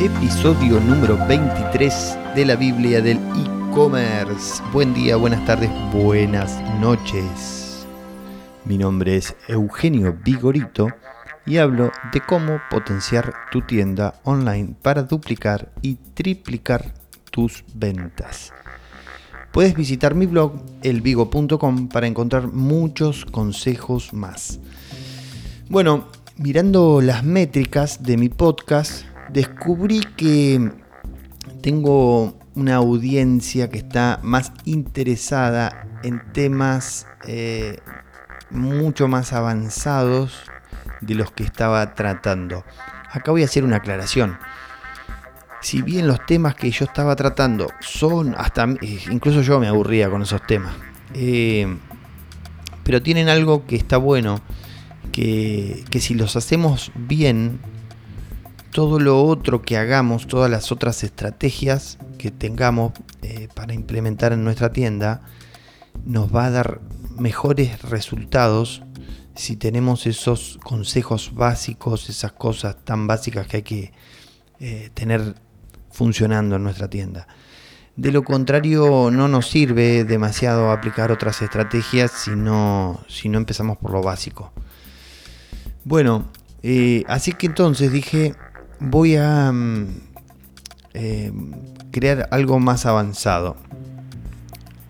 Episodio número 23 de la Biblia del e-commerce. Buen día, buenas tardes, buenas noches. Mi nombre es Eugenio Vigorito y hablo de cómo potenciar tu tienda online para duplicar y triplicar tus ventas. Puedes visitar mi blog elvigo.com para encontrar muchos consejos más. Bueno, mirando las métricas de mi podcast, descubrí que tengo una audiencia que está más interesada en temas eh, mucho más avanzados de los que estaba tratando. Acá voy a hacer una aclaración. Si bien los temas que yo estaba tratando son hasta eh, incluso yo me aburría con esos temas, eh, pero tienen algo que está bueno, que, que si los hacemos bien, todo lo otro que hagamos, todas las otras estrategias que tengamos eh, para implementar en nuestra tienda, nos va a dar mejores resultados si tenemos esos consejos básicos, esas cosas tan básicas que hay que eh, tener funcionando en nuestra tienda. De lo contrario, no nos sirve demasiado aplicar otras estrategias si no, si no empezamos por lo básico. Bueno, eh, así que entonces dije, voy a mm, eh, crear algo más avanzado.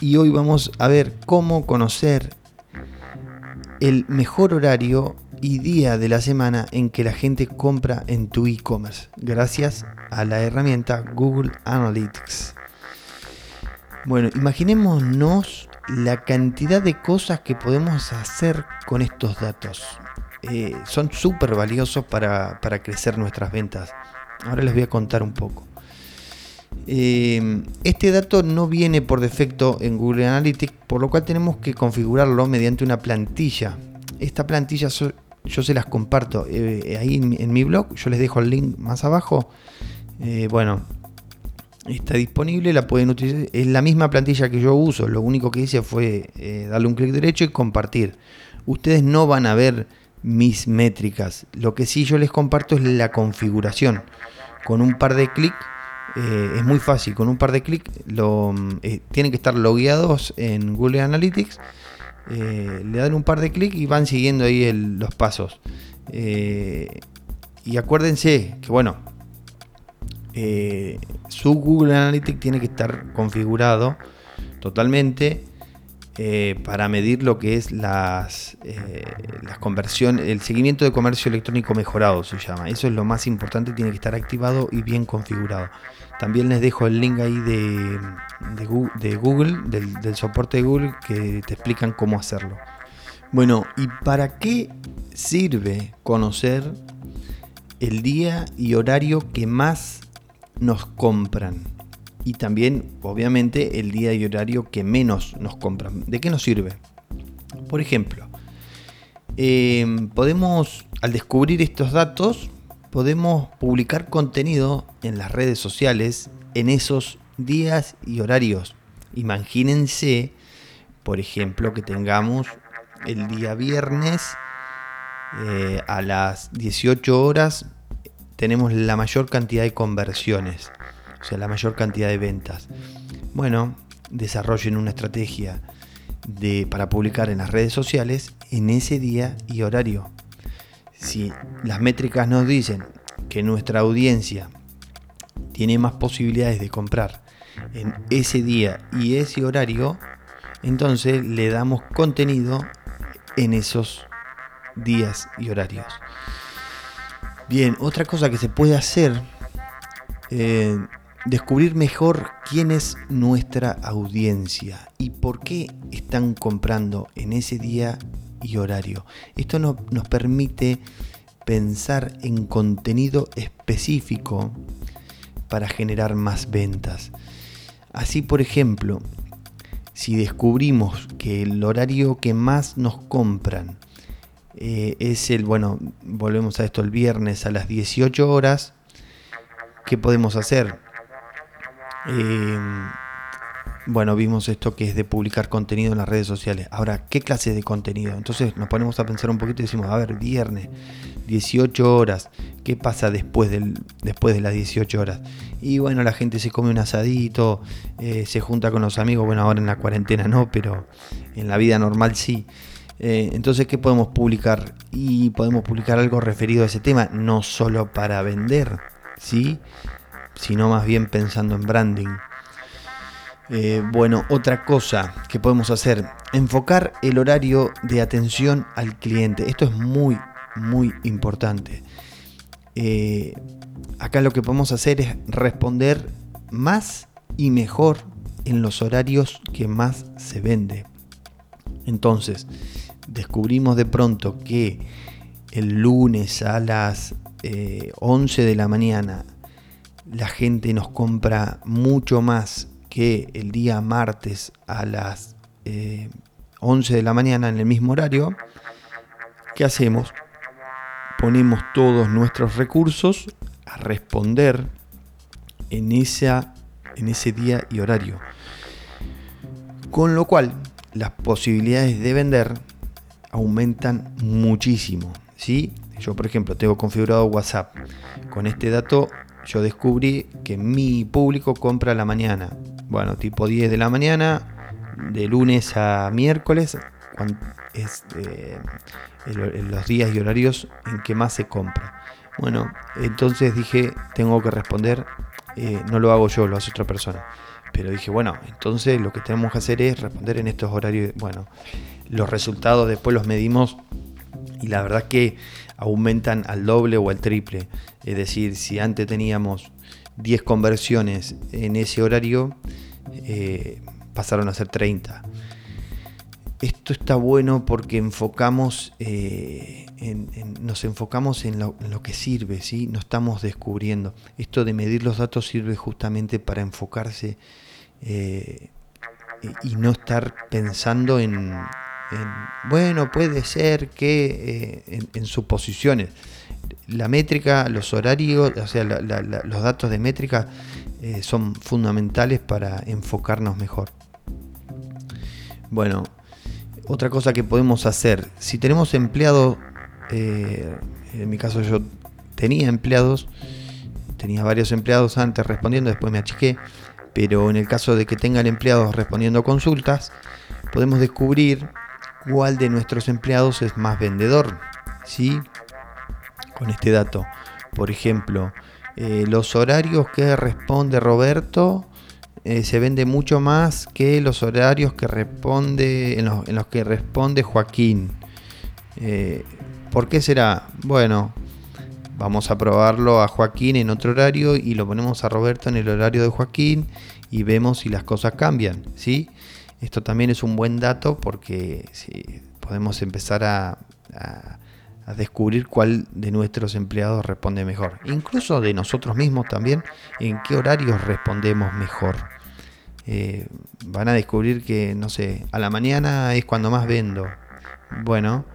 Y hoy vamos a ver cómo conocer el mejor horario y día de la semana en que la gente compra en tu e-commerce, gracias a la herramienta Google Analytics. Bueno, imaginémonos la cantidad de cosas que podemos hacer con estos datos. Eh, son súper valiosos para, crecer nuestras ventas. Ahora les voy a contar un poco. Eh, este dato no viene por defecto en Google Analytics, por lo cual tenemos que configurarlo mediante una plantilla. Esta plantilla yo se las comparto eh, ahí en, mi blog, yo les dejo el link más abajo. bueno, está disponible, la pueden utilizar. Es la misma plantilla que yo uso, lo único que hice fue darle un clic derecho y compartir. Ustedes no van a ver mis métricas. Lo que sí yo les comparto es la configuración. Con un par de clics, eh, es muy fácil, con un par de clics mm, eh, tienen que estar logueados en Google Analytics. Eh, le dan un par de clics y van siguiendo ahí los pasos. y acuérdense que bueno, su Google Analytics tiene que estar configurado totalmente eh, para medir lo que es las, eh, las conversiones, el seguimiento de comercio electrónico mejorado se llama. Eso es lo más importante, tiene que estar activado y bien configurado. También les dejo el link ahí de, de Google, del, del soporte de Google, que te explican cómo hacerlo. Bueno, ¿y para qué sirve conocer el día y horario que más nos compran? Y también, obviamente, el día y horario que menos nos compran. ¿De qué nos sirve? Por ejemplo, em, podemos, al descubrir estos datos, podemos publicar contenido en las redes sociales en esos días y horarios. Imagínense, por ejemplo, que tengamos el día viernes eh, a las 18 horas, tenemos la mayor cantidad de conversiones o sea, la mayor cantidad de ventas. Bueno, desarrollen una estrategia de, para publicar en las redes sociales en ese día y horario. Si las métricas nos dicen que nuestra audiencia tiene más posibilidades de comprar en ese día y ese horario, entonces le damos contenido en esos días y horarios. Bien, otra cosa que se puede hacer eh, descubrir mejor quién es nuestra audiencia y por qué están comprando en ese día y horario. Esto nos permite pensar en contenido específico para generar más ventas. Así, por ejemplo, si descubrimos que el horario que más nos compran eh, es el, bueno, volvemos a esto el viernes a las 18 horas, ¿qué podemos hacer? Em, bueno, vimos esto que es de publicar contenido en las redes sociales. Ahora, ¿qué clase de contenido? Entonces nos ponemos a pensar un poquito y decimos, a ver, viernes, 18 horas, ¿qué pasa después, después de las 18 horas? Y bueno, la gente se come un asadito, eh, se junta con los amigos, bueno, ahora en la cuarentena no, pero en la vida normal sí. Eh, entonces, ¿qué podemos publicar? Y podemos publicar algo referido a ese tema, no solo para vender, ¿sí? Sino más bien pensando en branding. Eh, bueno, otra cosa que podemos hacer, enfocar el horario de atención al cliente. Esto es muy, muy importante. Eh, acá lo que podemos hacer es responder más y mejor en los horarios que más se vende. Entonces, descubrimos de pronto que el lunes a las 11 eh, de la mañana la gente nos compra mucho más que el día martes a las 11 eh, de la mañana en el mismo horario, ¿qué hacemos? Ponemos todos nuestros recursos a responder en, en ese día y horario. Con lo cual, las posibilidades de vender aumentan muchísimo. ¿sí? Yo, por ejemplo, tengo configurado WhatsApp. Con este dato yo descubrí que mi público compra a la mañana. Bueno, tipo 10 de la mañana, de lunes a miércoles, es eh, los días y horarios en que más se compra. Bueno, entonces dije, tengo que responder, eh, no lo hago yo, lo hace otra persona. Pero dije, bueno, entonces lo que tenemos que hacer es responder en estos horarios. Bueno, los resultados después los medimos y la verdad que aumentan al doble o al triple. Es decir, si antes teníamos 10 conversiones en ese horario, eh, pasaron a ser 30. Esto está bueno porque enfocamos, eh, nos enfocamos en lo, que sirve, ¿sí? no estamos descubriendo. Esto de medir los datos sirve justamente para enfocarse eh, y no estar pensando en, bueno, puede ser que en, suposiciones la métrica, los horarios, o sea, los datos de métrica eh, son fundamentales para enfocarnos mejor. Bueno, otra cosa que podemos hacer, si tenemos empleados, eh, en mi caso yo tenía empleados, tenía varios empleados antes respondiendo, después me achiqué, pero en el caso de que tengan empleados respondiendo consultas, podemos descubrir cuál de nuestros empleados es más vendedor. ¿sí? Con este dato. Por ejemplo, eh, los horarios que responde Roberto eh, se vende mucho más que los horarios que responde en los, que responde Joaquín. Eh, ¿Por qué será? Bueno, vamos a probarlo a Joaquín en otro horario y lo ponemos a Roberto en el horario de Joaquín y vemos si las cosas cambian, ¿sí? Esto también es un buen dato porque si podemos empezar a descubrir cuál de nuestros empleados responde mejor. Incluso de nosotros mismos también, en qué horarios respondemos mejor. Eh, van a descubrir que, no sé, a la mañana es cuando más vendo. Bueno,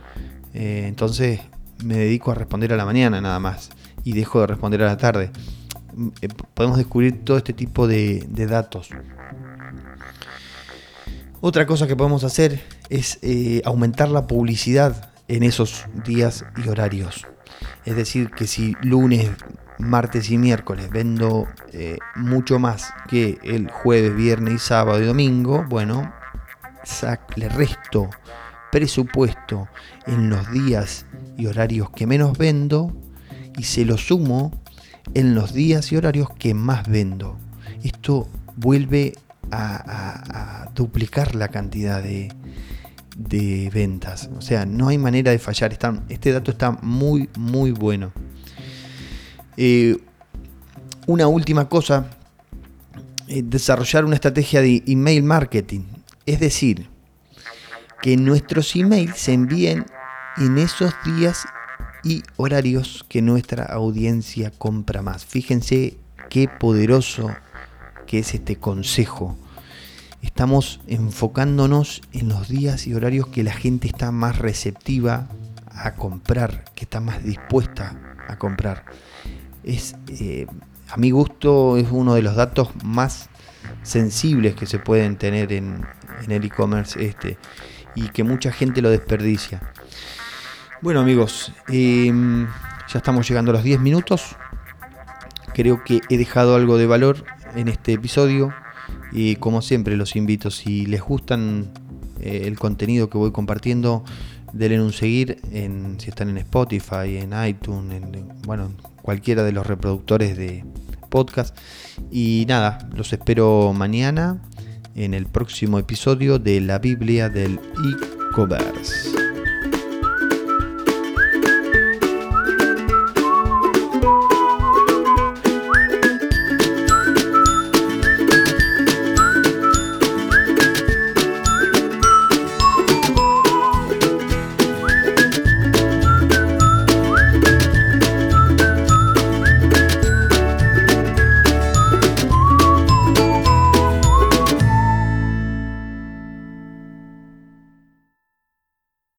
eh, entonces me dedico a responder a la mañana nada más y dejo de responder a la tarde. Eh, podemos descubrir todo este tipo de, datos. Otra cosa que podemos hacer es aumentar la publicidad en esos días y horarios. Es decir, que si lunes, martes y miércoles vendo eh, mucho más que el jueves, viernes y sábado y domingo, bueno, le resto presupuesto en los días y horarios que menos vendo y se lo sumo en los días y horarios que más vendo. Esto vuelve a duplicar la cantidad de, de ventas. O sea, no hay manera de fallar. este dato está muy, muy bueno. Eh, una última cosa, eh, desarrollar una estrategia de email marketing. Es decir, que nuestros emails se envíen en esos días y horarios que nuestra audiencia compra más. Fíjense qué poderoso que es este consejo estamos enfocándonos en los días y horarios que la gente está más receptiva a comprar, que está más dispuesta a comprar. Es, eh, a mi gusto, es uno de los datos más sensibles que se pueden tener en, el e-commerce este y que mucha gente lo desperdicia. Bueno amigos, em, ya estamos llegando a los 10 minutos. Creo que he dejado algo de valor en este episodio y como siempre los invito, si les gustan eh, el contenido que voy compartiendo, denle un seguir en, si están en Spotify, en iTunes, en, bueno, cualquiera de los reproductores de podcast. Y nada, los espero mañana en el próximo episodio de la Biblia del e-commerce.